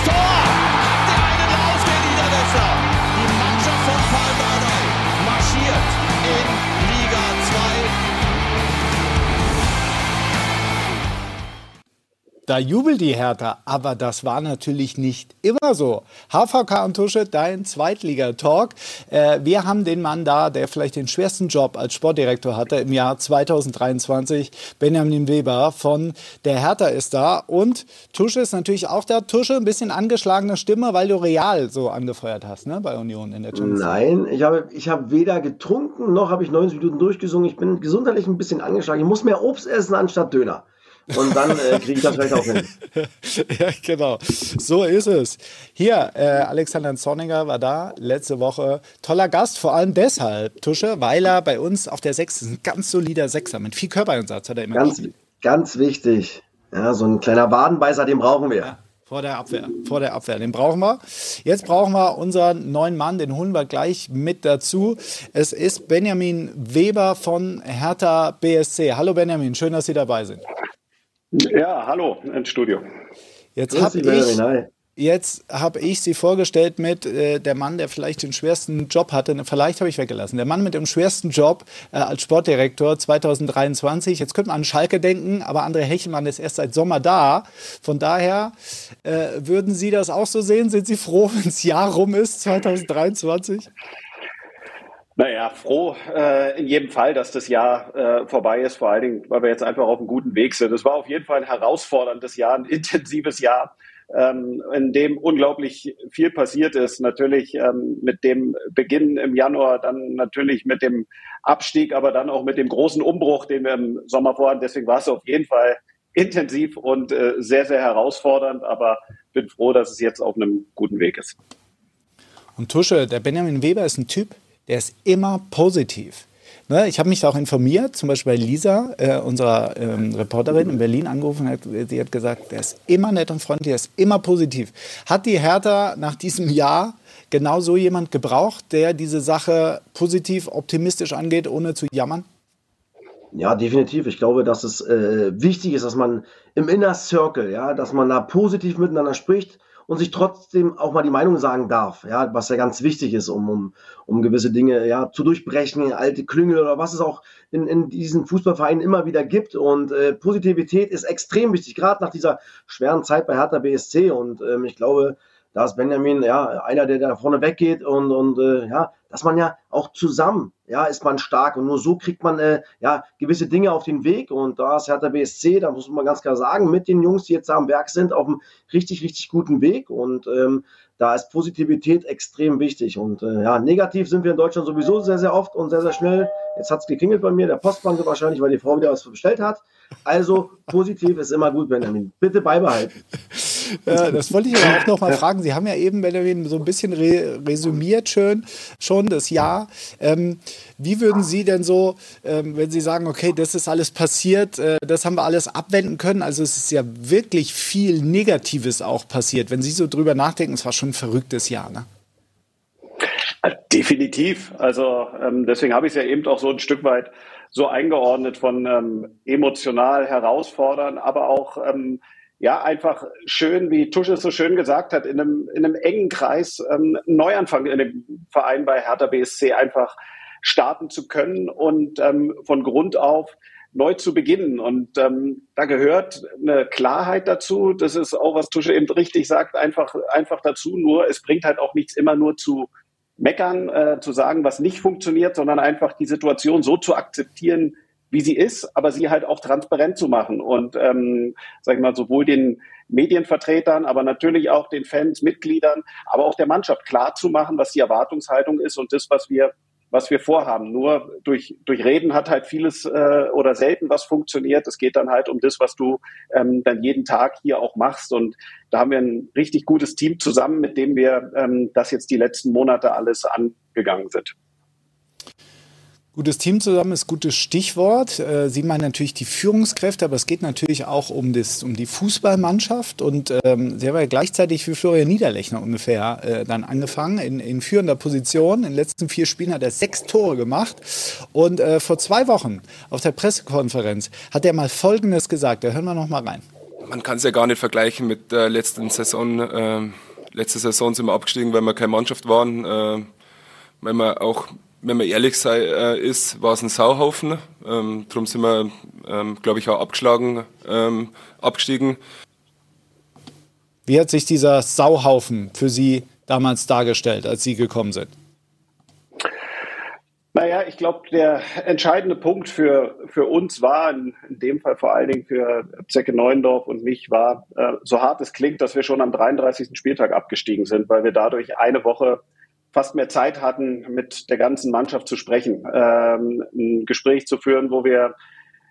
It's off. Da jubelt die Hertha, aber das war natürlich nicht immer so. HVK und Tusche, dein Zweitligatalk. Äh, wir haben den Mann da, der vielleicht den schwersten Job als Sportdirektor hatte im Jahr 2023. Benjamin Weber von der Hertha ist da und Tusche ist natürlich auch da. Tusche, ein bisschen angeschlagene Stimme, weil du Real so angefeuert hast, ne, bei Union in der Champions Nein, ich habe, ich habe weder getrunken, noch habe ich 90 Minuten durchgesungen. Ich bin gesundheitlich ein bisschen angeschlagen. Ich muss mehr Obst essen anstatt Döner. Und dann äh, kriege ich das vielleicht auch hin. ja, genau. So ist es. Hier, äh, Alexander Zorniger war da letzte Woche. Toller Gast, vor allem deshalb, Tusche, weil er bei uns auf der Sechs ist. Ein ganz solider Sechser mit viel Körpereinsatz hat er immer Ganz, ganz wichtig. Ja, so ein kleiner Wadenbeißer, den brauchen wir. Ja. Vor der Abwehr, vor der Abwehr, den brauchen wir. Jetzt brauchen wir unseren neuen Mann, den holen wir gleich mit dazu. Es ist Benjamin Weber von Hertha BSC. Hallo Benjamin, schön, dass Sie dabei sind. Ja, hallo ins Studio. Jetzt habe ich, jetzt hab ich Sie vorgestellt mit äh, der Mann, der vielleicht den schwersten Job hatte. Vielleicht habe ich weggelassen. Der Mann mit dem schwersten Job äh, als Sportdirektor 2023. Jetzt könnte man an Schalke denken, aber André Hechelmann ist erst seit Sommer da. Von daher äh, würden Sie das auch so sehen? Sind Sie froh, wenn das Jahr rum ist, 2023? Naja, froh äh, in jedem Fall, dass das Jahr äh, vorbei ist, vor allen Dingen, weil wir jetzt einfach auf einem guten Weg sind. Es war auf jeden Fall ein herausforderndes Jahr, ein intensives Jahr, ähm, in dem unglaublich viel passiert ist. Natürlich ähm, mit dem Beginn im Januar, dann natürlich mit dem Abstieg, aber dann auch mit dem großen Umbruch, den wir im Sommer vorhatten. Deswegen war es auf jeden Fall intensiv und äh, sehr, sehr herausfordernd, aber bin froh, dass es jetzt auf einem guten Weg ist. Und Tusche, der Benjamin Weber ist ein Typ, der ist immer positiv. Ne, ich habe mich auch informiert, zum Beispiel bei Lisa, äh, unserer ähm, Reporterin in Berlin, angerufen hat. Sie hat gesagt, der ist immer nett und freundlich, der ist immer positiv. Hat die Hertha nach diesem Jahr genau so jemand gebraucht, der diese Sache positiv, optimistisch angeht, ohne zu jammern? Ja, definitiv. Ich glaube, dass es äh, wichtig ist, dass man im Inner Circle, ja, dass man da positiv miteinander spricht und sich trotzdem auch mal die Meinung sagen darf, ja, was ja ganz wichtig ist, um, um, um gewisse Dinge ja, zu durchbrechen, alte Klüngel oder was es auch in, in diesen Fußballvereinen immer wieder gibt. Und äh, Positivität ist extrem wichtig, gerade nach dieser schweren Zeit bei Hertha BSC. Und ähm, ich glaube, da ist Benjamin ja einer, der da vorne weggeht und, und äh, ja, dass man ja auch zusammen, ja, ist man stark und nur so kriegt man äh, ja gewisse Dinge auf den Weg und da ist Hertha BSC, da muss man ganz klar sagen, mit den Jungs, die jetzt da am Werk sind, auf einem richtig, richtig guten Weg und ähm, da ist Positivität extrem wichtig und äh, ja, negativ sind wir in Deutschland sowieso sehr, sehr oft und sehr, sehr schnell. Jetzt hat es geklingelt bei mir, der Postbank wahrscheinlich, weil die Frau wieder was bestellt hat. Also positiv ist immer gut, Benjamin. Bitte beibehalten. Ja, das wollte ich aber auch noch mal fragen. Sie haben ja eben, Benjamin, so ein bisschen re resümiert schön, schon das Jahr. Ähm, wie würden Sie denn so, ähm, wenn Sie sagen, okay, das ist alles passiert, äh, das haben wir alles abwenden können, also es ist ja wirklich viel Negatives auch passiert. Wenn Sie so drüber nachdenken, es war schon ein verrücktes Jahr, ne? Definitiv. Also ähm, deswegen habe ich es ja eben auch so ein Stück weit so eingeordnet von ähm, emotional herausfordern, aber auch ähm, ja, einfach schön, wie Tusche es so schön gesagt hat, in einem, in einem engen Kreis ähm, Neuanfang in dem Verein bei Hertha BSC einfach starten zu können und ähm, von Grund auf neu zu beginnen. Und ähm, da gehört eine Klarheit dazu. Das ist auch, was Tusche eben richtig sagt, einfach, einfach dazu. Nur es bringt halt auch nichts immer nur zu meckern, äh, zu sagen, was nicht funktioniert, sondern einfach die Situation so zu akzeptieren, wie sie ist, aber sie halt auch transparent zu machen und, ähm, sag ich mal, sowohl den Medienvertretern, aber natürlich auch den Fans, Mitgliedern, aber auch der Mannschaft klar zu machen, was die Erwartungshaltung ist und das, was wir was wir vorhaben. Nur durch, durch Reden hat halt vieles äh, oder selten was funktioniert. Es geht dann halt um das, was du ähm, dann jeden Tag hier auch machst. Und da haben wir ein richtig gutes Team zusammen, mit dem wir ähm, das jetzt die letzten Monate alles angegangen sind. Gutes Team zusammen ist gutes Stichwort. Äh, Sie meinen natürlich die Führungskräfte, aber es geht natürlich auch um, das, um die Fußballmannschaft. Und ähm, Sie haben ja gleichzeitig für Florian Niederlechner ungefähr äh, dann angefangen, in, in führender Position. In den letzten vier Spielen hat er sechs Tore gemacht. Und äh, vor zwei Wochen auf der Pressekonferenz hat er mal Folgendes gesagt. Da hören wir noch mal rein. Man kann es ja gar nicht vergleichen mit der letzten Saison. Äh, letzte Saison sind wir abgestiegen, weil wir keine Mannschaft waren. Äh, weil wir auch wenn man ehrlich sei, äh, ist, war es ein Sauhaufen. Ähm, darum sind wir, ähm, glaube ich, auch abgeschlagen, ähm, abgestiegen. Wie hat sich dieser Sauhaufen für Sie damals dargestellt, als Sie gekommen sind? Naja, ich glaube, der entscheidende Punkt für, für uns war, in, in dem Fall vor allen Dingen für Zecke Neuendorf und mich, war, äh, so hart es klingt, dass wir schon am 33. Spieltag abgestiegen sind, weil wir dadurch eine Woche fast mehr Zeit hatten, mit der ganzen Mannschaft zu sprechen, ähm, ein Gespräch zu führen, wo wir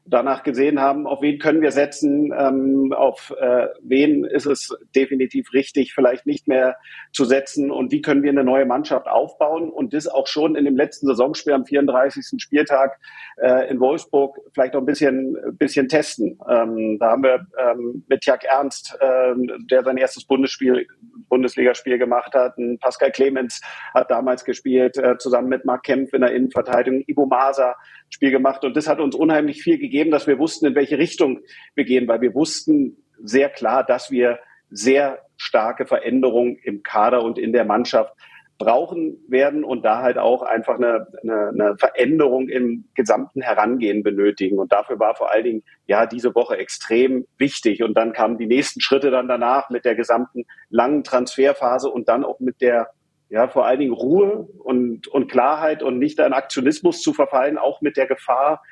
danach gesehen haben, auf wen können wir setzen, ähm, auf äh, wen ist es definitiv richtig, vielleicht nicht mehr zu setzen und wie können wir eine neue Mannschaft aufbauen und das auch schon in dem letzten Saisonspiel am 34. Spieltag äh, in Wolfsburg vielleicht auch ein bisschen, bisschen testen. Ähm, da haben wir ähm, mit Jack Ernst, äh, der sein erstes Bundesspiel, Bundesligaspiel gemacht hat, ein Pascal Clemens hat damals gespielt, äh, zusammen mit Marc Kempf in der Innenverteidigung, Ibo Maser Spiel gemacht. Und das hat uns unheimlich viel gegeben, dass wir wussten, in welche Richtung wir gehen, weil wir wussten sehr klar, dass wir sehr starke Veränderungen im Kader und in der Mannschaft brauchen werden und da halt auch einfach eine, eine, eine Veränderung im gesamten Herangehen benötigen. Und dafür war vor allen Dingen ja diese Woche extrem wichtig. Und dann kamen die nächsten Schritte dann danach mit der gesamten langen Transferphase und dann auch mit der ja vor allen Dingen Ruhe und, und Klarheit und nicht an Aktionismus zu verfallen, auch mit der Gefahr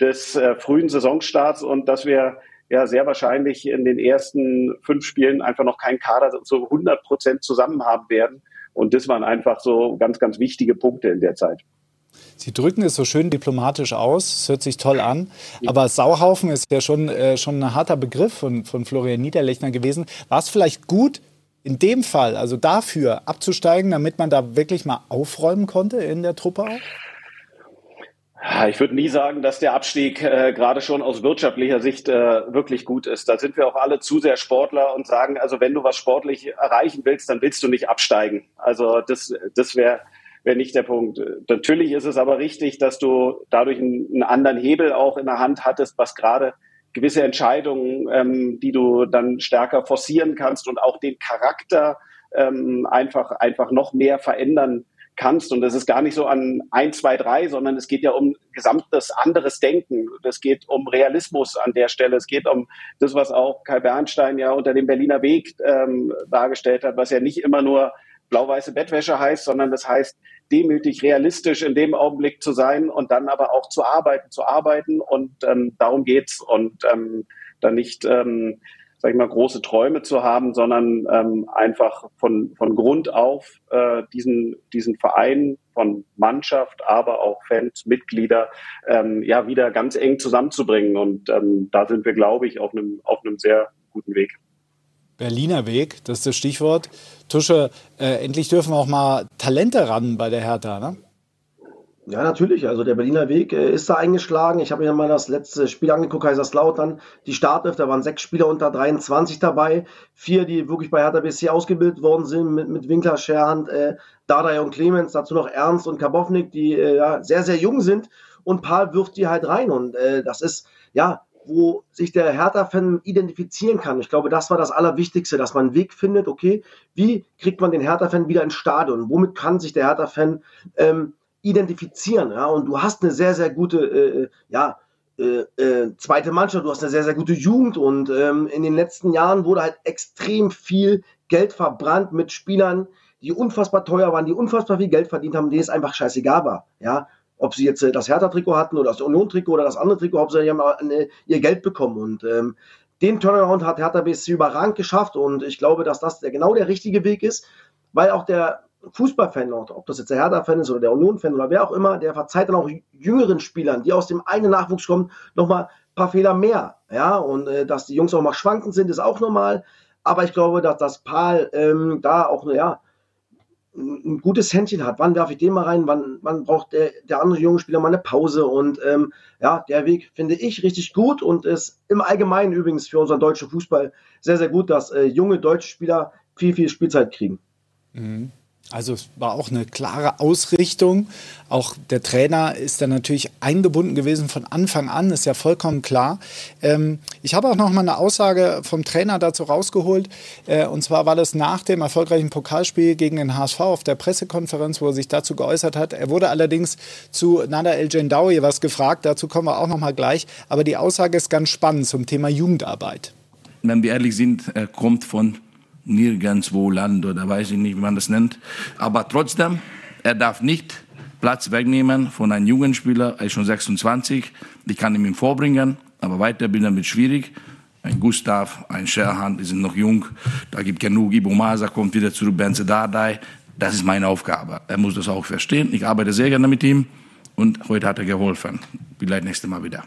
des äh, frühen Saisonstarts und dass wir ja sehr wahrscheinlich in den ersten fünf Spielen einfach noch keinen Kader so 100 Prozent zusammen haben werden. Und das waren einfach so ganz, ganz wichtige Punkte in der Zeit. Sie drücken es so schön diplomatisch aus, es hört sich toll an. Aber Sauhaufen ist ja schon, äh, schon ein harter Begriff von, von Florian Niederlechner gewesen. War es vielleicht gut, in dem Fall, also dafür abzusteigen, damit man da wirklich mal aufräumen konnte in der Truppe auch? Ich würde nie sagen, dass der Abstieg äh, gerade schon aus wirtschaftlicher Sicht äh, wirklich gut ist. Da sind wir auch alle zu sehr Sportler und sagen, also wenn du was sportlich erreichen willst, dann willst du nicht absteigen. Also das, das wäre wär nicht der Punkt. Natürlich ist es aber richtig, dass du dadurch einen, einen anderen Hebel auch in der Hand hattest, was gerade gewisse Entscheidungen, ähm, die du dann stärker forcieren kannst und auch den Charakter ähm, einfach, einfach noch mehr verändern kannst. Und das ist gar nicht so an ein, zwei, drei, sondern es geht ja um gesamtes anderes Denken. Es geht um Realismus an der Stelle. Es geht um das, was auch Kai Bernstein ja unter dem Berliner Weg ähm, dargestellt hat, was ja nicht immer nur blau-weiße Bettwäsche heißt, sondern das heißt, demütig, realistisch in dem Augenblick zu sein und dann aber auch zu arbeiten, zu arbeiten und ähm, darum geht's und ähm, dann nicht, ähm, sag ich mal, große Träume zu haben, sondern ähm, einfach von, von Grund auf äh, diesen, diesen Verein von Mannschaft, aber auch Fans, Mitglieder, ähm, ja, wieder ganz eng zusammenzubringen. Und ähm, da sind wir, glaube ich, auf einem, auf einem sehr guten Weg. Berliner Weg, das ist das Stichwort. Tusche, äh, endlich dürfen auch mal Talente ran bei der Hertha, ne? Ja, natürlich. Also der Berliner Weg äh, ist da eingeschlagen. Ich habe mir mal das letzte Spiel angeguckt, Kaiserslautern. Die Startelf, da waren sechs Spieler unter 23 dabei. Vier, die wirklich bei Hertha BSC ausgebildet worden sind, mit, mit Winkler, Scherhand, äh, Dardai und Clemens. Dazu noch Ernst und Kabownik, die äh, ja, sehr, sehr jung sind. Und Paul wirft die halt rein. Und äh, das ist, ja, wo sich der Hertha-Fan identifizieren kann. Ich glaube, das war das Allerwichtigste, dass man einen Weg findet, okay, wie kriegt man den Hertha-Fan wieder ins Stadion? Womit kann sich der Hertha-Fan ähm, identifizieren? Ja? Und du hast eine sehr, sehr gute, äh, ja, äh, äh, zweite Mannschaft, du hast eine sehr, sehr gute Jugend und ähm, in den letzten Jahren wurde halt extrem viel Geld verbrannt mit Spielern, die unfassbar teuer waren, die unfassbar viel Geld verdient haben, denen es einfach scheißegal war. Ja, ob sie jetzt äh, das Hertha-Trikot hatten oder das Union-Trikot oder das andere Trikot, Hauptsache die haben eine, ihr Geld bekommen. Und ähm, den Turnaround hat Hertha BSC überragend geschafft und ich glaube, dass das der, genau der richtige Weg ist, weil auch der Fußballfan, ob das jetzt der Hertha-Fan ist oder der Union-Fan oder wer auch immer, der verzeiht dann auch jüngeren Spielern, die aus dem eigenen Nachwuchs kommen, nochmal ein paar Fehler mehr. Ja, und äh, dass die Jungs auch mal schwankend sind, ist auch normal. Aber ich glaube, dass das Pal ähm, da auch, ja, ein gutes Händchen hat. Wann werfe ich den mal rein? Wann, wann braucht der, der andere junge Spieler mal eine Pause? Und ähm, ja, der Weg finde ich richtig gut und ist im Allgemeinen übrigens für unseren deutschen Fußball sehr, sehr gut, dass äh, junge deutsche Spieler viel, viel Spielzeit kriegen. Mhm. Also es war auch eine klare Ausrichtung. Auch der Trainer ist dann natürlich eingebunden gewesen von Anfang an, ist ja vollkommen klar. Ähm, ich habe auch noch mal eine Aussage vom Trainer dazu rausgeholt. Äh, und zwar war das nach dem erfolgreichen Pokalspiel gegen den HSV auf der Pressekonferenz, wo er sich dazu geäußert hat. Er wurde allerdings zu Nada El Jendawi was gefragt. Dazu kommen wir auch noch mal gleich. Aber die Aussage ist ganz spannend zum Thema Jugendarbeit. Wenn wir ehrlich sind, er kommt von nirgendwo Land oder weiß ich nicht, wie man das nennt. Aber trotzdem, er darf nicht Platz wegnehmen von einem jungen Spieler. Er ist schon 26. Ich kann ihm vorbringen, aber weiterbilden wird schwierig. Ein Gustav, ein Scherhan, die sind noch jung. Da gibt genug. Ibo Masa kommt wieder zurück, Benze Dardai. Das ist meine Aufgabe. Er muss das auch verstehen. Ich arbeite sehr gerne mit ihm und heute hat er geholfen. Vielleicht nächstes Mal wieder.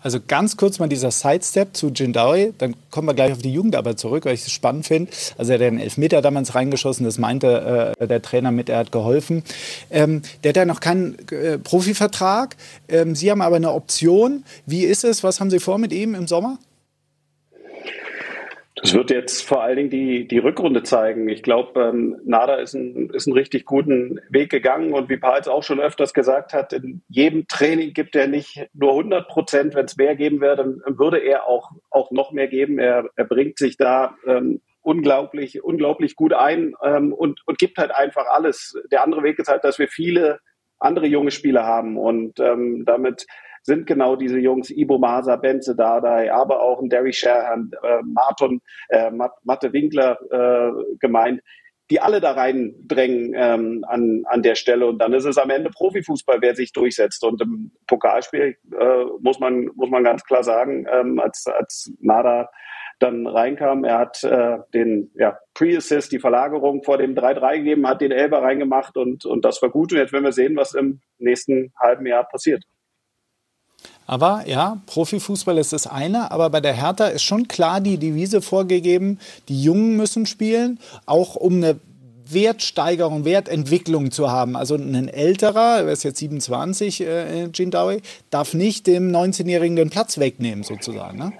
Also ganz kurz mal dieser Sidestep zu Jindawi, dann kommen wir gleich auf die Jugendarbeit zurück, weil ich es spannend finde. Also er hat einen Elfmeter damals reingeschossen, das meinte äh, der Trainer mit, er hat geholfen. Ähm, der hat ja noch keinen äh, Profivertrag. Ähm, Sie haben aber eine Option. Wie ist es? Was haben Sie vor mit ihm im Sommer? Das wird jetzt vor allen Dingen die, die Rückrunde zeigen. Ich glaube, ähm, Nada ist, ein, ist einen richtig guten Weg gegangen und wie Pals auch schon öfters gesagt hat, in jedem Training gibt er nicht nur 100 Prozent. Wenn es mehr geben wäre, dann würde er auch, auch noch mehr geben. Er, er bringt sich da ähm, unglaublich, unglaublich gut ein ähm, und, und gibt halt einfach alles. Der andere Weg ist halt, dass wir viele andere junge Spieler haben und ähm, damit sind genau diese Jungs, Ibo Masa, Benze Dardai, aber auch ein Derry Sherhan, äh, Martin, äh, Matte Winkler äh, gemeint, die alle da reindrängen ähm, an, an der Stelle. Und dann ist es am Ende Profifußball, wer sich durchsetzt. Und im Pokalspiel äh, muss, man, muss man ganz klar sagen, ähm, als, als Nada dann reinkam. Er hat äh, den ja, Pre-Assist, die Verlagerung vor dem 3-3 gegeben, hat den Elber reingemacht und, und das war gut. Und jetzt werden wir sehen, was im nächsten halben Jahr passiert. Aber ja, Profifußball ist das eine, aber bei der Hertha ist schon klar die Devise vorgegeben, die Jungen müssen spielen, auch um eine Wertsteigerung, Wertentwicklung zu haben. Also ein älterer, er ist jetzt 27, äh, Jindawi, darf nicht dem 19-Jährigen den Platz wegnehmen, sozusagen. Ne?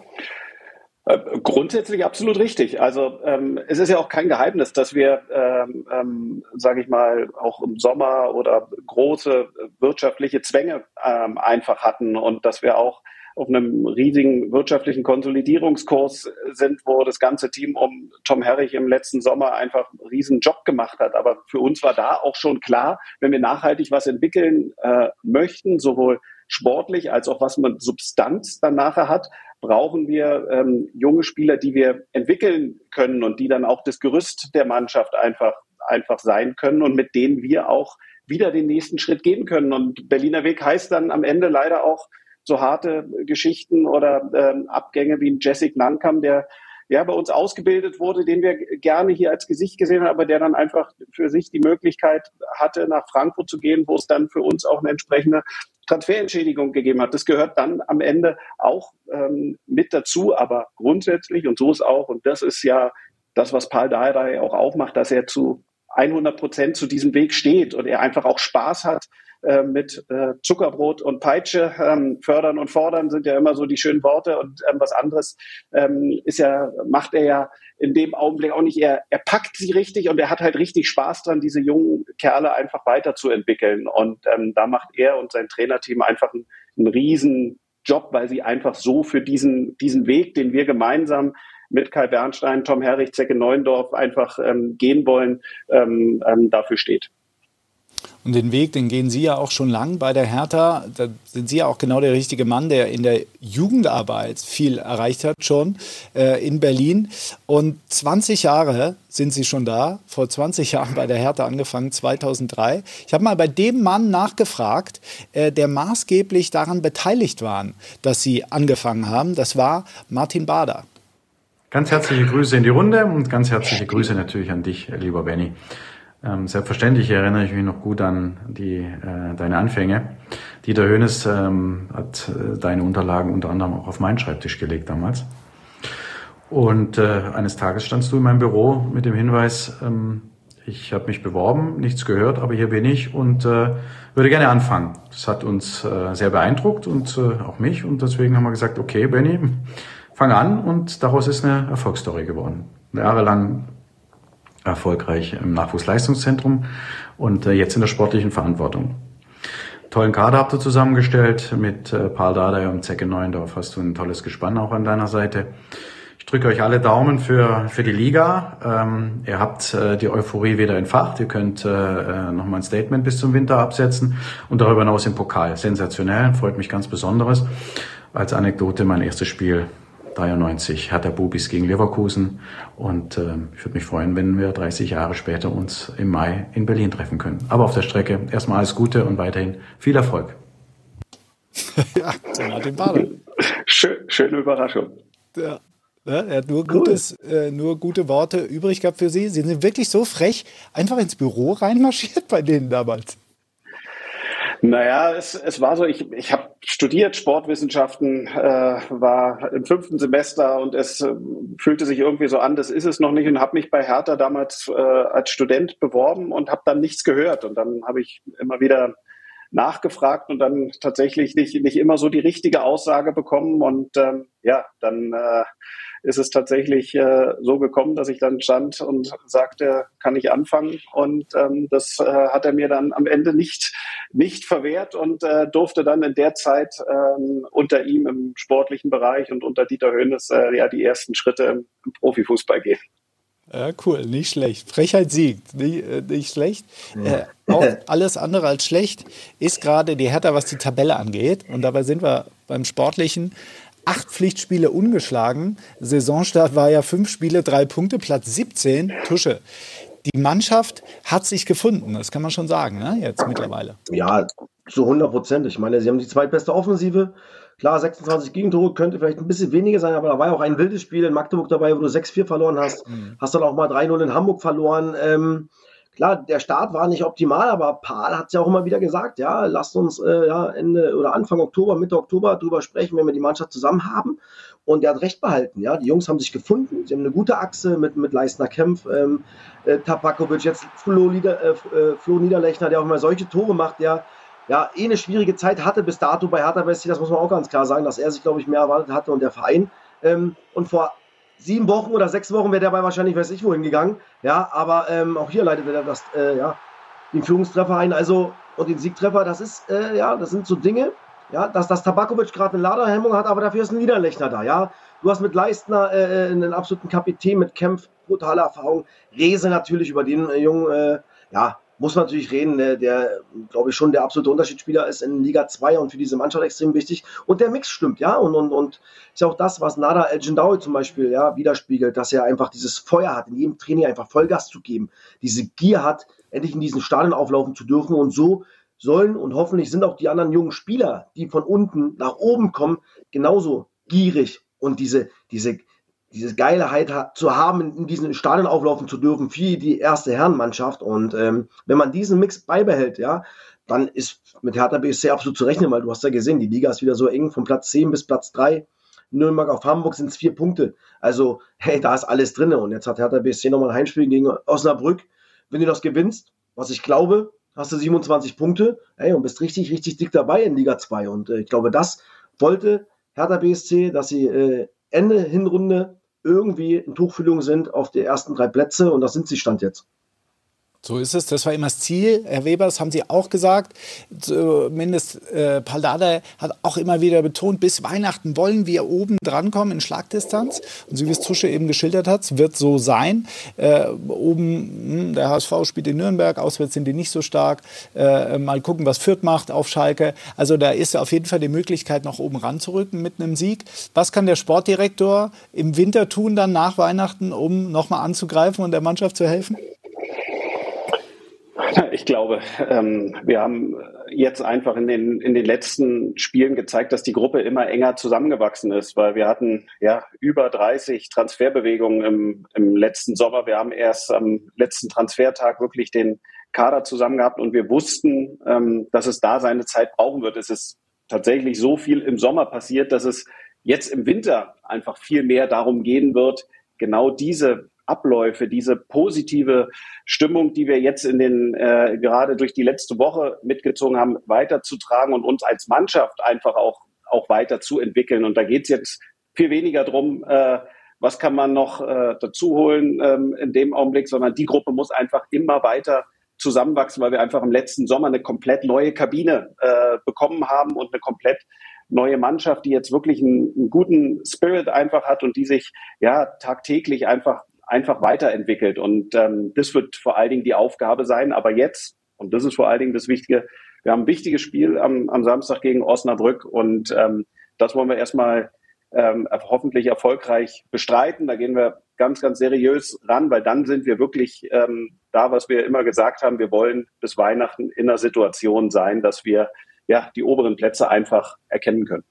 Äh, grundsätzlich absolut richtig. Also ähm, es ist ja auch kein Geheimnis, dass wir, ähm, ähm, sage ich mal, auch im Sommer oder große wirtschaftliche Zwänge ähm, einfach hatten und dass wir auch auf einem riesigen wirtschaftlichen Konsolidierungskurs sind, wo das ganze Team um Tom Herrich im letzten Sommer einfach einen riesen Job gemacht hat. Aber für uns war da auch schon klar, wenn wir nachhaltig was entwickeln äh, möchten, sowohl sportlich als auch was man Substanz dann nachher hat, brauchen wir ähm, junge Spieler, die wir entwickeln können und die dann auch das Gerüst der Mannschaft einfach, einfach sein können und mit denen wir auch wieder den nächsten Schritt gehen können. Und Berliner Weg heißt dann am Ende leider auch so harte Geschichten oder ähm, Abgänge wie ein Jessic Nankam, der ja bei uns ausgebildet wurde, den wir gerne hier als Gesicht gesehen haben, aber der dann einfach für sich die Möglichkeit hatte, nach Frankfurt zu gehen, wo es dann für uns auch eine entsprechende Transferentschädigung gegeben hat. Das gehört dann am Ende auch ähm, mit dazu, aber grundsätzlich, und so ist auch, und das ist ja das, was Paul Dardai auch aufmacht, dass er zu 100 Prozent zu diesem Weg steht und er einfach auch Spaß hat, äh, mit äh, Zuckerbrot und Peitsche. Ähm, fördern und fordern sind ja immer so die schönen Worte und ähm, was anderes ähm, ist ja, macht er ja in dem Augenblick auch nicht. Er, er packt sie richtig und er hat halt richtig Spaß dran, diese jungen Kerle einfach weiterzuentwickeln. Und ähm, da macht er und sein Trainerteam einfach einen, einen riesen Job, weil sie einfach so für diesen, diesen Weg, den wir gemeinsam mit Kai Bernstein, Tom Herrich, Zecke Neuendorf einfach ähm, gehen wollen, ähm, ähm, dafür steht. Und den Weg, den gehen Sie ja auch schon lang bei der Hertha. Da sind Sie ja auch genau der richtige Mann, der in der Jugendarbeit viel erreicht hat schon äh, in Berlin. Und 20 Jahre sind Sie schon da. Vor 20 Jahren bei der Hertha angefangen, 2003. Ich habe mal bei dem Mann nachgefragt, äh, der maßgeblich daran beteiligt war, dass Sie angefangen haben. Das war Martin Bader. Ganz herzliche Grüße in die Runde und ganz herzliche Grüße natürlich an dich, lieber Benny. Ähm, selbstverständlich erinnere ich mich noch gut an die, äh, deine Anfänge. Dieter Höhnes ähm, hat äh, deine Unterlagen unter anderem auch auf meinen Schreibtisch gelegt damals. Und äh, eines Tages standst du in meinem Büro mit dem Hinweis, ähm, ich habe mich beworben, nichts gehört, aber hier bin ich und äh, würde gerne anfangen. Das hat uns äh, sehr beeindruckt und äh, auch mich und deswegen haben wir gesagt, okay, Benny, fang an und daraus ist eine Erfolgsstory geworden. Jahrelang erfolgreich im Nachwuchsleistungszentrum und äh, jetzt in der sportlichen Verantwortung. Tollen Kader habt ihr zusammengestellt mit äh, Paul Dardai und Zecke Neuendorf. Hast du ein tolles Gespann auch an deiner Seite. Ich drücke euch alle Daumen für, für die Liga. Ähm, ihr habt äh, die Euphorie wieder entfacht. Ihr könnt äh, äh nochmal ein Statement bis zum Winter absetzen und darüber hinaus im Pokal. Sensationell, freut mich ganz besonderes. Als Anekdote mein erstes Spiel 93 Hertha Bubis gegen Leverkusen. Und äh, ich würde mich freuen, wenn wir 30 Jahre später uns im Mai in Berlin treffen können. Aber auf der Strecke erstmal alles Gute und weiterhin viel Erfolg. ja, Martin Bader. Schön, schöne Überraschung. Ja. Ja, er hat nur, cool. Gutes, äh, nur gute Worte übrig gehabt für Sie. Sie sind wirklich so frech einfach ins Büro reinmarschiert bei denen damals. Naja, es, es war so, ich, ich habe studiert Sportwissenschaften, äh, war im fünften Semester und es äh, fühlte sich irgendwie so an, das ist es noch nicht und habe mich bei Hertha damals äh, als Student beworben und habe dann nichts gehört. Und dann habe ich immer wieder nachgefragt und dann tatsächlich nicht, nicht immer so die richtige Aussage bekommen. Und ähm, ja, dann äh, ist es tatsächlich äh, so gekommen, dass ich dann stand und sagte, kann ich anfangen? Und ähm, das äh, hat er mir dann am Ende nicht, nicht verwehrt und äh, durfte dann in der Zeit ähm, unter ihm im sportlichen Bereich und unter Dieter Höhnes äh, ja die ersten Schritte im, im Profifußball gehen. Ja, cool, nicht schlecht. Frechheit siegt, nicht, äh, nicht schlecht. Äh, auch alles andere als schlecht ist gerade die Hertha, was die Tabelle angeht. Und dabei sind wir beim Sportlichen acht Pflichtspiele ungeschlagen. Saisonstart war ja fünf Spiele, drei Punkte, Platz 17. Tusche. Die Mannschaft hat sich gefunden, das kann man schon sagen, ne? jetzt mittlerweile. Ja, zu 100 Prozent. Ich meine, sie haben die zweitbeste Offensive. Klar, 26 Gegentore könnte vielleicht ein bisschen weniger sein, aber da war ja auch ein wildes Spiel in Magdeburg dabei, wo du 6-4 verloren hast. Mhm. Hast dann auch mal 3-0 in Hamburg verloren. Ähm, klar, der Start war nicht optimal, aber Paul hat es ja auch immer wieder gesagt, ja, lasst uns äh, ja, Ende oder Anfang Oktober, Mitte Oktober drüber sprechen, wenn wir die Mannschaft zusammen haben. Und er hat recht behalten, ja. Die Jungs haben sich gefunden, sie haben eine gute Achse mit, mit Leistner Kempf, ähm, äh, Tabakovic, jetzt Flo, Lieder, äh, äh, Flo Niederlechner, der auch immer solche Tore macht, der ja eh eine schwierige Zeit hatte bis dato bei Hertha Westi, das muss man auch ganz klar sagen, dass er sich, glaube ich, mehr erwartet hatte und der Verein. Ähm, und vor sieben Wochen oder sechs Wochen wäre der bei wahrscheinlich, weiß ich, wohin gegangen. Ja, aber ähm, auch hier leitet er das, äh, ja, den Führungstreffer ein. Also, und den Siegtreffer, das ist, äh, ja, das sind so Dinge, ja, dass das Tabakovic gerade eine Laderhemmung hat, aber dafür ist ein Niederlechner da, ja. Du hast mit Leistner äh, äh einen absoluten Kapitän mit Kempf, brutale Erfahrung. Rese natürlich über den äh, Jungen, äh, ja, muss man natürlich reden, der, der glaube ich, schon der absolute Unterschiedsspieler ist in Liga 2 und für diese Mannschaft extrem wichtig. Und der Mix stimmt, ja. Und, und, und ist ja auch das, was Nada El Gendawi zum Beispiel ja, widerspiegelt, dass er einfach dieses Feuer hat, in jedem Training einfach Vollgas zu geben, diese Gier hat, endlich in diesen Stadion auflaufen zu dürfen. Und so sollen und hoffentlich sind auch die anderen jungen Spieler, die von unten nach oben kommen, genauso gierig und diese, diese, diese Geilheit zu haben, in diesen Stadion auflaufen zu dürfen für die erste Herrenmannschaft. Und ähm, wenn man diesen Mix beibehält, ja, dann ist mit Hertha BSC absolut zu rechnen, weil du hast ja gesehen, die Liga ist wieder so eng, von Platz 10 bis Platz 3. Nürnberg auf Hamburg sind es vier Punkte. Also, hey, da ist alles drin. Und jetzt hat Hertha BSC nochmal ein Heimspiel gegen Osnabrück. Wenn du das gewinnst, was ich glaube, hast du 27 Punkte, hey, und bist richtig, richtig dick dabei in Liga 2. Und äh, ich glaube, das wollte Hertha BSC, dass sie äh, Ende Hinrunde irgendwie in Tuchfühlung sind auf die ersten drei Plätze und das sind sie Stand jetzt. So ist es. Das war immer das Ziel. Herr Weber, das haben Sie auch gesagt. Zumindest äh, Paldada hat auch immer wieder betont, bis Weihnachten wollen wir oben drankommen in Schlagdistanz. Und so wie es Tusche eben geschildert hat, wird so sein. Äh, oben, mh, hm, der HSV spielt in Nürnberg, auswärts sind die nicht so stark. Äh, mal gucken, was Fürth macht auf Schalke. Also da ist auf jeden Fall die Möglichkeit, noch oben ranzurücken mit einem Sieg. Was kann der Sportdirektor im Winter tun, dann nach Weihnachten, um nochmal anzugreifen und der Mannschaft zu helfen? Ich glaube, ähm, wir haben jetzt einfach in den, in den letzten Spielen gezeigt, dass die Gruppe immer enger zusammengewachsen ist, weil wir hatten ja über 30 Transferbewegungen im, im letzten Sommer. Wir haben erst am letzten Transfertag wirklich den Kader zusammen gehabt und wir wussten, ähm, dass es da seine Zeit brauchen wird. Es ist tatsächlich so viel im Sommer passiert, dass es jetzt im Winter einfach viel mehr darum gehen wird, genau diese Abläufe, diese positive Stimmung, die wir jetzt in den äh, gerade durch die letzte Woche mitgezogen haben, weiterzutragen und uns als Mannschaft einfach auch auch weiter zu entwickeln. Und da geht es jetzt viel weniger drum, äh, was kann man noch äh, dazu holen ähm, in dem Augenblick, sondern die Gruppe muss einfach immer weiter zusammenwachsen, weil wir einfach im letzten Sommer eine komplett neue Kabine äh, bekommen haben und eine komplett neue Mannschaft, die jetzt wirklich einen, einen, guten Spirit einfach hat und die sich ja tagtäglich einfach einfach weiterentwickelt. Und ähm, das wird vor allen Dingen die Aufgabe sein. Aber jetzt, und das ist vor allen Dingen das Wichtige, wir haben ein wichtiges Spiel am, am Samstag gegen Osnabrück und ähm, das wollen wir erstmal ähm, hoffentlich erfolgreich bestreiten. Da gehen wir ganz, ganz seriös ran, weil dann sind wir wirklich ähm, da, was wir immer gesagt haben, wir wollen bis Weihnachten in einer Situation sein, dass wir ja die oberen Plätze einfach erkennen können.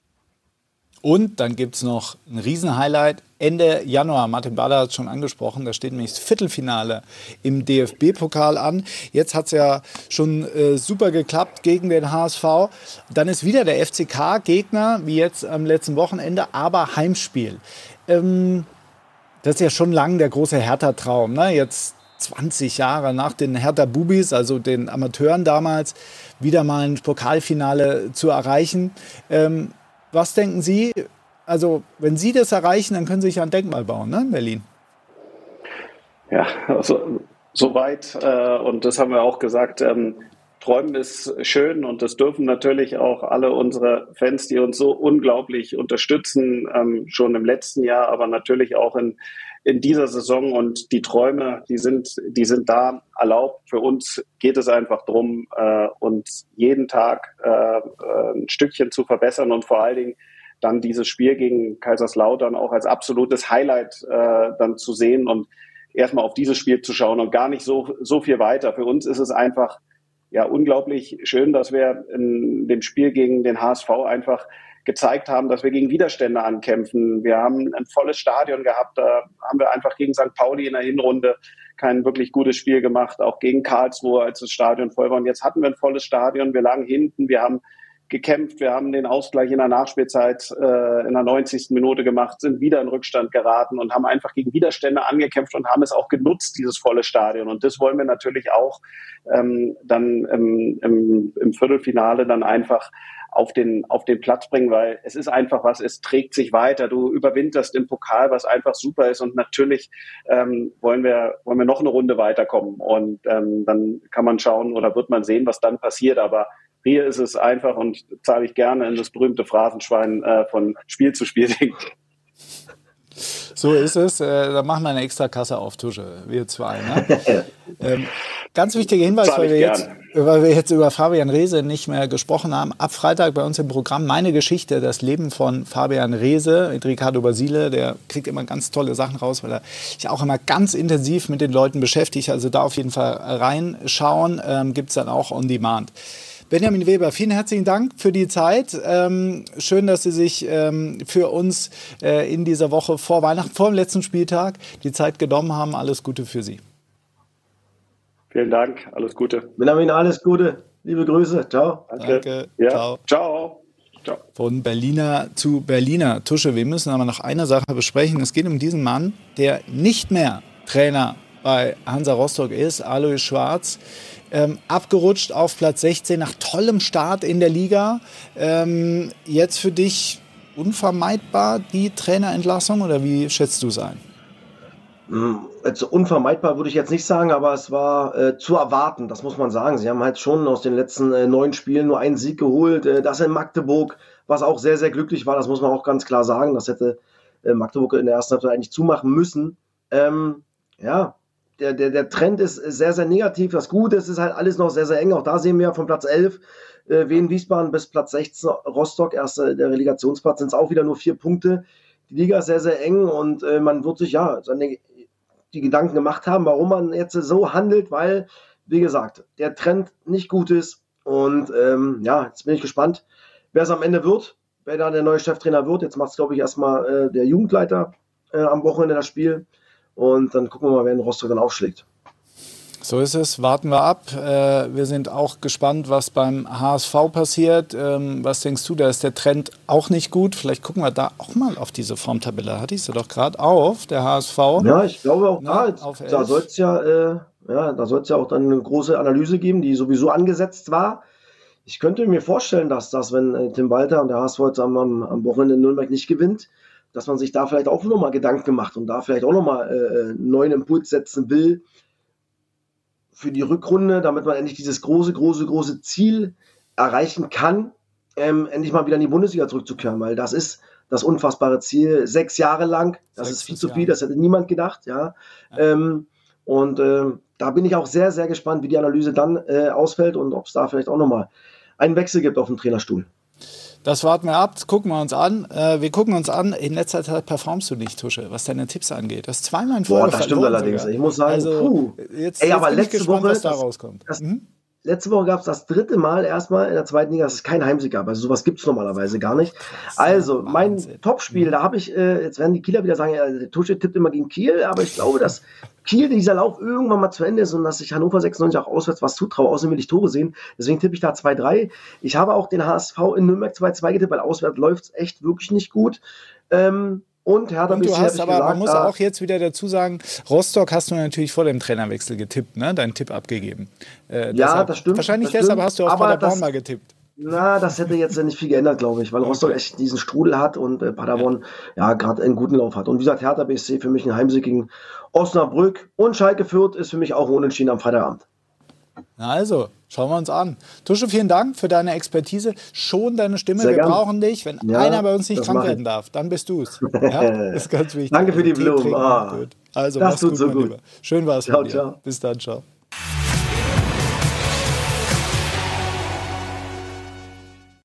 Und dann gibt es noch ein Riesenhighlight. Ende Januar, Martin Bader hat es schon angesprochen, da steht nämlich das Viertelfinale im DFB-Pokal an. Jetzt hat es ja schon äh, super geklappt gegen den HSV. Dann ist wieder der FCK Gegner, wie jetzt am letzten Wochenende, aber Heimspiel. Ähm, das ist ja schon lang der große Hertha-Traum. Ne? Jetzt 20 Jahre nach den Hertha Bubis, also den Amateuren damals, wieder mal ein Pokalfinale zu erreichen. Ähm, was denken Sie? Also, wenn Sie das erreichen, dann können Sie sich ein Denkmal bauen, ne, in Berlin. Ja, also soweit. Äh, und das haben wir auch gesagt. Ähm, Träumen ist schön und das dürfen natürlich auch alle unsere Fans, die uns so unglaublich unterstützen, ähm, schon im letzten Jahr, aber natürlich auch in, in dieser Saison. Und die Träume, die sind, die sind da erlaubt. Für uns geht es einfach darum, äh, uns jeden Tag äh, äh, ein Stückchen zu verbessern und vor allen Dingen dann dieses Spiel gegen Kaiserslautern auch als absolutes Highlight äh, dann zu sehen und erstmal auf dieses Spiel zu schauen und gar nicht so, so viel weiter. Für uns ist es einfach ja unglaublich schön, dass wir in dem Spiel gegen den HSV einfach gezeigt haben, dass wir gegen Widerstände ankämpfen. Wir haben ein volles Stadion gehabt. Da haben wir einfach gegen St. Pauli in der Hinrunde kein wirklich gutes Spiel gemacht, auch gegen Karlsruhe, als das Stadion voll war. Und jetzt hatten wir ein volles Stadion. Wir lagen hinten. Wir haben gekämpft. Wir haben den Ausgleich in der Nachspielzeit äh, in der 90. Minute gemacht, sind wieder in Rückstand geraten und haben einfach gegen Widerstände angekämpft und haben es auch genutzt, dieses volle Stadion. Und das wollen wir natürlich auch ähm, dann im, im, im Viertelfinale dann einfach auf den, auf den Platz bringen, weil es ist einfach was, es trägt sich weiter. Du überwinterst im Pokal, was einfach super ist. Und natürlich ähm, wollen, wir, wollen wir noch eine Runde weiterkommen. Und ähm, dann kann man schauen oder wird man sehen, was dann passiert. Aber hier ist es einfach und zahle ich gerne in das berühmte Phrasenschwein äh, von Spiel zu Spiel. So ist es. Äh, da machen wir eine extra Kasse auf Tusche, wir zwei. Ne? ähm, ganz wichtiger Hinweis, weil wir, jetzt, weil wir jetzt über Fabian Reese nicht mehr gesprochen haben. Ab Freitag bei uns im Programm meine Geschichte, das Leben von Fabian Reese mit Ricardo Basile. Der kriegt immer ganz tolle Sachen raus, weil er sich auch immer ganz intensiv mit den Leuten beschäftigt. Also da auf jeden Fall reinschauen. Ähm, Gibt es dann auch on demand. Benjamin Weber, vielen herzlichen Dank für die Zeit. Ähm, schön, dass Sie sich ähm, für uns äh, in dieser Woche vor Weihnachten, vor dem letzten Spieltag, die Zeit genommen haben. Alles Gute für Sie. Vielen Dank, alles Gute. Benjamin, alles Gute. Liebe Grüße. Ciao. Danke. Danke. Ja. Ciao. Ciao. Ciao. Von Berliner zu Berliner. Tusche, wir müssen aber noch eine Sache besprechen. Es geht um diesen Mann, der nicht mehr Trainer bei Hansa Rostock ist, Alois Schwarz ähm, abgerutscht auf Platz 16 nach tollem Start in der Liga. Ähm, jetzt für dich unvermeidbar die Trainerentlassung oder wie schätzt du es ein? Also unvermeidbar würde ich jetzt nicht sagen, aber es war äh, zu erwarten, das muss man sagen. Sie haben halt schon aus den letzten äh, neun Spielen nur einen Sieg geholt. Äh, das in Magdeburg, was auch sehr, sehr glücklich war, das muss man auch ganz klar sagen. Das hätte äh, Magdeburg in der ersten Halbzeit eigentlich zumachen müssen. Ähm, ja, der, der, der Trend ist sehr, sehr negativ. Das Gute ist, es ist halt alles noch sehr, sehr eng. Auch da sehen wir von Platz 11 äh, Wien Wiesbaden bis Platz 16 Rostock, erster der Relegationsplatz, sind es auch wieder nur vier Punkte. Die Liga ist sehr, sehr eng und äh, man wird sich ja seine, die Gedanken gemacht haben, warum man jetzt so handelt, weil, wie gesagt, der Trend nicht gut ist. Und ähm, ja, jetzt bin ich gespannt, wer es am Ende wird, wer da der neue Cheftrainer wird. Jetzt macht es, glaube ich, erstmal äh, der Jugendleiter äh, am Wochenende das Spiel. Und dann gucken wir mal, wer in Rostock dann aufschlägt. So ist es, warten wir ab. Äh, wir sind auch gespannt, was beim HSV passiert. Ähm, was denkst du, da ist der Trend auch nicht gut? Vielleicht gucken wir da auch mal auf diese Formtabelle. Hatte ich sie doch gerade auf, der HSV. Ja, ich glaube auch da, da soll es ja, äh, ja, da soll es ja auch dann eine große Analyse geben, die sowieso angesetzt war. Ich könnte mir vorstellen, dass das, wenn äh, Tim Walter und der HSV jetzt am, am Wochenende in Nürnberg nicht gewinnt, dass man sich da vielleicht auch nochmal Gedanken macht und da vielleicht auch nochmal äh, einen neuen Impuls setzen will für die Rückrunde, damit man endlich dieses große, große, große Ziel erreichen kann, ähm, endlich mal wieder in die Bundesliga zurückzukehren, weil das ist das unfassbare Ziel. Sechs Jahre lang, das Sechs ist viel zu viel, das hätte niemand gedacht, ja. ja. Ähm, und äh, da bin ich auch sehr, sehr gespannt, wie die Analyse dann äh, ausfällt und ob es da vielleicht auch nochmal einen Wechsel gibt auf dem Trainerstuhl. Das warten wir ab, gucken wir uns an. Äh, wir gucken uns an. In letzter Zeit performst du nicht, Tusche, was deine Tipps angeht. Das zweimal in Folge Boah, das stimmt allerdings. Sogar. Ich muss sagen, also, puh. Jetzt, Ey, jetzt aber letzte gespannt, Woche, was da das- rauskommt. das- Mhm. Letzte Woche gab es das dritte Mal erstmal in der zweiten Liga, dass es keinen Heimsieg gab. Also sowas gibt es normalerweise gar nicht. Also mein. Topspiel, da habe ich, äh, jetzt werden die Kieler wieder sagen, ja, der Tusche tippt immer gegen Kiel, aber ich glaube, dass Kiel dieser Lauf irgendwann mal zu Ende ist und dass ich Hannover 96 auch auswärts was zutraue. Außerdem will ich Tore sehen. Deswegen tippe ich da 2-3. Ich habe auch den HSV in Nürnberg 2-2 getippt, weil auswärts läuft es echt wirklich nicht gut. Ähm, und Hertha Und du hab hast aber, gesagt, man muss da- auch jetzt wieder dazu sagen, Rostock hast du natürlich vor dem Trainerwechsel getippt, ne? Deinen Tipp abgegeben. Äh, Ja, das stimmt, Wahrscheinlich das deshalb stimmt. hast du Aber Paderborn das- mal getippt. Na, das hätte jetzt nicht viel geändert, glaube ich, weil Rostock echt diesen Strudel hat und äh, Paderborn ja, gerade einen guten Lauf hat. Und wie gesagt, Hertha BSC für mich ein Heimsieg gegen Osnabrück und Schalke Fürth ist für mich auch Unentschieden am Freitagabend. Na also, schauen wir uns an. Tusche, vielen Dank für deine Expertise. Schon deine Stimme. Sehr wir gern. brauchen dich. Wenn Ja, einer bei uns nicht krank werden darf, dann bist du es. Ja, ist ganz wichtig. Danke für die Tee Blumen. Ah. Also, das mach's tut gut, so mein gut. Lieber. Schön war es Ciao, ciao. Bis dann, ciao.